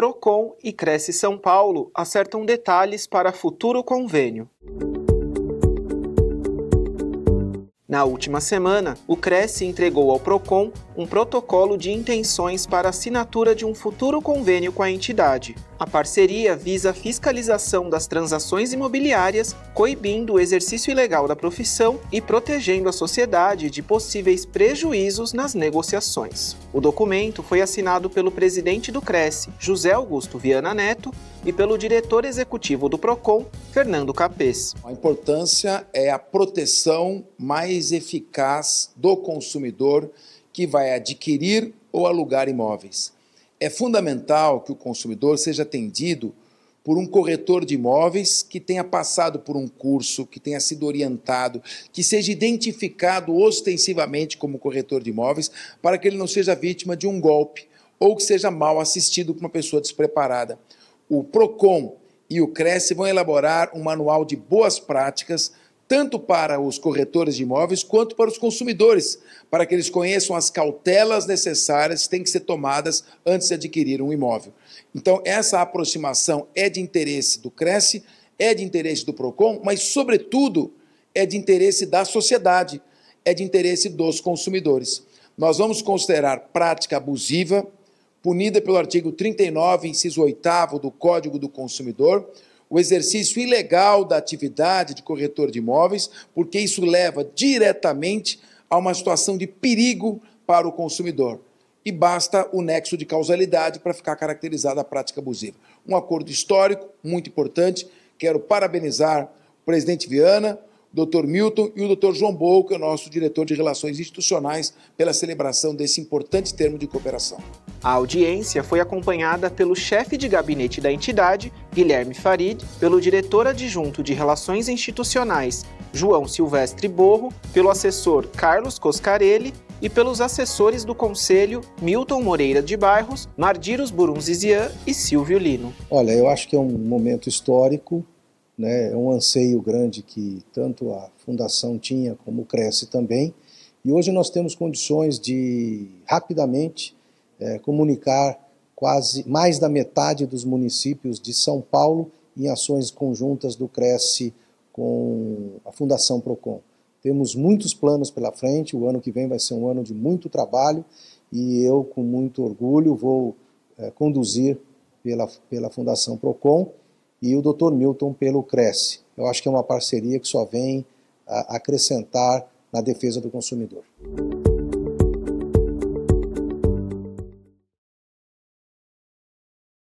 Procon e Cresce São Paulo acertam detalhes para futuro convênio. Na última semana, o Cresce entregou ao Procon um protocolo de intenções para assinatura de um futuro convênio com a entidade. A parceria visa a fiscalização das transações imobiliárias, coibindo o exercício ilegal da profissão e protegendo a sociedade de possíveis prejuízos nas negociações. O documento foi assinado pelo presidente do Cresce, José Augusto Viana Neto, e pelo diretor executivo do Procon, Fernando Capês. A importância é a proteção mais eficaz do consumidor que vai adquirir ou alugar imóveis. É fundamental que o consumidor seja atendido por um corretor de imóveis que tenha passado por um curso, que tenha sido orientado, que seja identificado ostensivamente como corretor de imóveis, para que ele não seja vítima de um golpe ou que seja mal assistido por uma pessoa despreparada. O PROCON e o Cresce vão elaborar um manual de boas práticas tanto para os corretores de imóveis quanto para os consumidores, para que eles conheçam as cautelas necessárias que têm que ser tomadas antes de adquirir um imóvel. Então, essa aproximação é de interesse do Cresce, é de interesse do PROCON, mas, sobretudo, é de interesse da sociedade, é de interesse dos consumidores. Nós vamos considerar prática abusiva, punida pelo artigo 39, inciso 8 do Código do Consumidor, o exercício ilegal da atividade de corretor de imóveis, porque isso leva diretamente a uma situação de perigo para o consumidor. E basta o nexo de causalidade para ficar caracterizada a prática abusiva. Um acordo histórico muito importante. Quero parabenizar o presidente Viana, Dr. Milton e o Dr. João que é o nosso diretor de Relações Institucionais, pela celebração desse importante termo de cooperação. A audiência foi acompanhada pelo chefe de gabinete da entidade, Guilherme Farid, pelo diretor adjunto de Relações Institucionais, João Silvestre Borro, pelo assessor Carlos Coscarelli e pelos assessores do Conselho Milton Moreira de Bairros, Mardiros Burunzizian e Silvio Lino. Olha, eu acho que é um momento histórico né, é um anseio grande que tanto a Fundação tinha como o Cresce também. E hoje nós temos condições de rapidamente é, comunicar quase mais da metade dos municípios de São Paulo em ações conjuntas do Cresce com a Fundação Procon. Temos muitos planos pela frente, o ano que vem vai ser um ano de muito trabalho e eu, com muito orgulho, vou é, conduzir pela, pela Fundação Procon e o Dr. Milton pelo Cresce. Eu acho que é uma parceria que só vem acrescentar na defesa do consumidor.